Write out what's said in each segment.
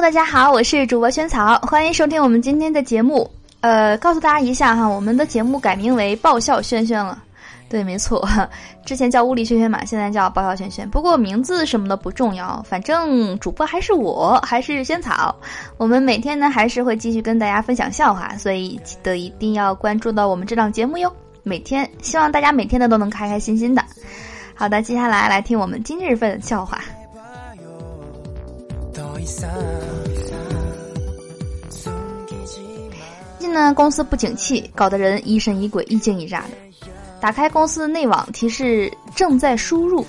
大家好，我是主播萱草，欢迎收听我们今天的节目。呃，告诉大家一下哈，我们的节目改名为爆笑萱萱了。对，没错，之前叫物理萱萱嘛，现在叫爆笑萱萱。不过名字什么的不重要，反正主播还是我，还是萱草。我们每天呢还是会继续跟大家分享笑话，所以记得一定要关注到我们这档节目哟。每天希望大家每天呢都能开开心心的。好的，接下来来听我们今日份笑话。近呢，公司不景气，搞得人疑神疑鬼、一惊一乍的。打开公司的内网，提示正在输入，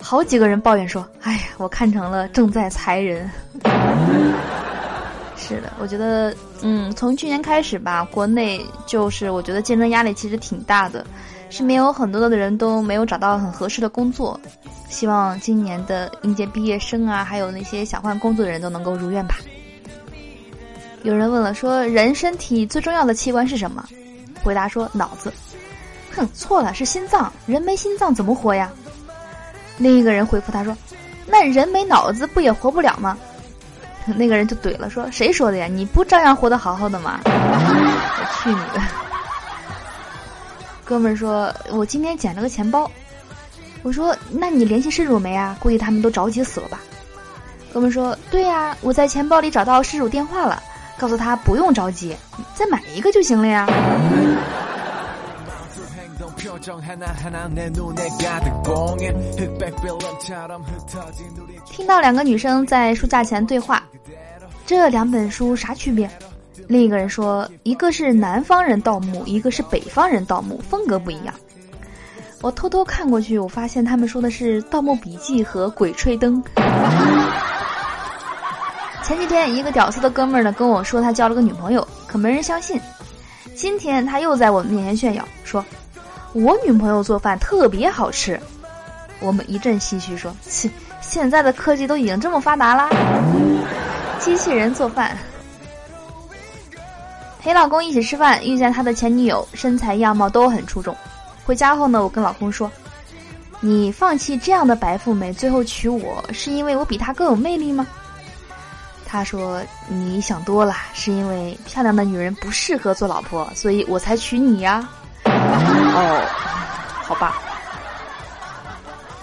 好几个人抱怨说：“哎呀，我看成了正在裁人。” 是的，我觉得，嗯，从去年开始吧，国内就是我觉得竞争压力其实挺大的，身边有很多的人都没有找到很合适的工作。希望今年的应届毕业生啊，还有那些想换工作的人都能够如愿吧。有人问了，说人身体最重要的器官是什么？回答说脑子。哼，错了，是心脏。人没心脏怎么活呀？另一个人回复他说：“那人没脑子不也活不了吗？” 那个人就怼了，说：“谁说的呀？你不照样活得好好的吗？” 我去你的！哥们儿说：“我今天捡了个钱包。”我说：“那你联系失主没啊？估计他们都着急死了吧？”哥们说：“对呀，我在钱包里找到失主电话了，告诉他不用着急，再买一个就行了呀。”听到两个女生在书架前对话，这两本书啥区别？另一个人说：“一个是南方人盗墓，一个是北方人盗墓，风格不一样。”我偷偷看过去，我发现他们说的是《盗墓笔记》和《鬼吹灯》。前几天，一个屌丝的哥们儿呢跟我说他交了个女朋友，可没人相信。今天他又在我们面前炫耀，说我女朋友做饭特别好吃。我们一阵唏嘘，说：“切，现在的科技都已经这么发达啦，机器人做饭。”陪老公一起吃饭，遇见他的前女友，身材样貌都很出众。回家后呢，我跟老公说：“你放弃这样的白富美，最后娶我，是因为我比她更有魅力吗？”他说：“你想多了，是因为漂亮的女人不适合做老婆，所以我才娶你呀。”哦，好吧。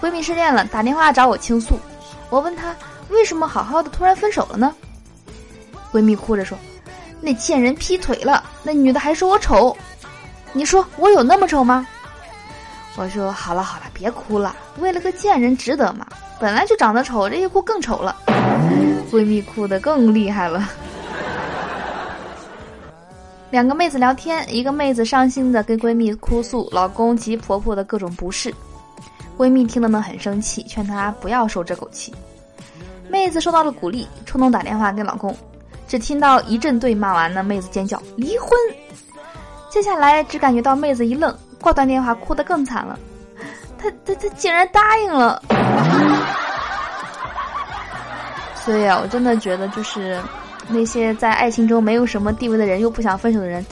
闺蜜失恋了，打电话找我倾诉。我问她为什么好好的突然分手了呢？闺蜜哭着说：“那贱人劈腿了，那女的还说我丑。你说我有那么丑吗？”我说好了好了，别哭了，为了个贱人值得吗？本来就长得丑，这一哭更丑了。闺蜜哭得更厉害了。两个妹子聊天，一个妹子伤心的跟闺蜜哭诉老公及婆婆的各种不是，闺蜜听了呢很生气，劝她不要受这口气。妹子受到了鼓励，冲动打电话给老公，只听到一阵对骂完那，妹子尖叫离婚。接下来只感觉到妹子一愣。挂断电话，哭得更惨了。他他他竟然答应了。所以啊，我真的觉得，就是那些在爱情中没有什么地位的人，又不想分手的人，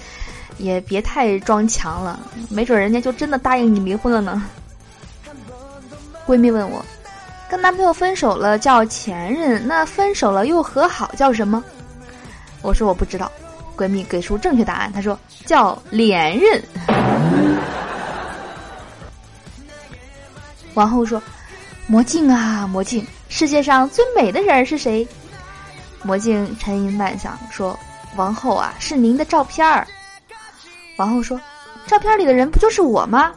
也别太装强了。没准人家就真的答应你离婚了呢。闺蜜问我，跟男朋友分手了叫前任，那分手了又和好叫什么？我说我不知道。闺蜜给出正确答案，她说叫连任。王后说：“魔镜啊，魔镜，世界上最美的人是谁？”魔镜沉吟半晌说：“王后啊，是您的照片儿。”王后说：“照片里的人不就是我吗？”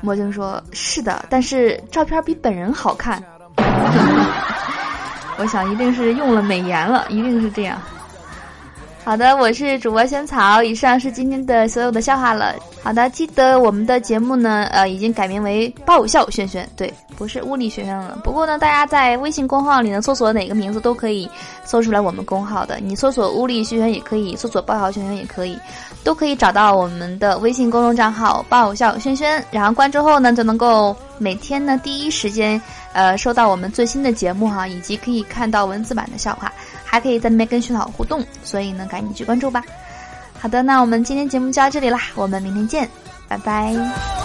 魔镜说：“是的，但是照片比本人好看。”我想一定是用了美颜了，一定是这样。好的，我是主播萱草，以上是今天的所有的笑话了。好的，记得我们的节目呢，呃，已经改名为爆笑轩轩，对，不是物理轩轩了。不过呢，大家在微信公号里呢，搜索哪个名字都可以搜出来我们公号的。你搜索物理轩轩也可以，搜索爆笑轩轩也可以，都可以找到我们的微信公众账号爆笑轩轩。然后关注后呢，就能够每天呢第一时间，呃，收到我们最新的节目哈，以及可以看到文字版的笑话。还可以在那边跟徐老互动，所以呢，赶紧去关注吧。好的，那我们今天节目就到这里啦，我们明天见，拜拜。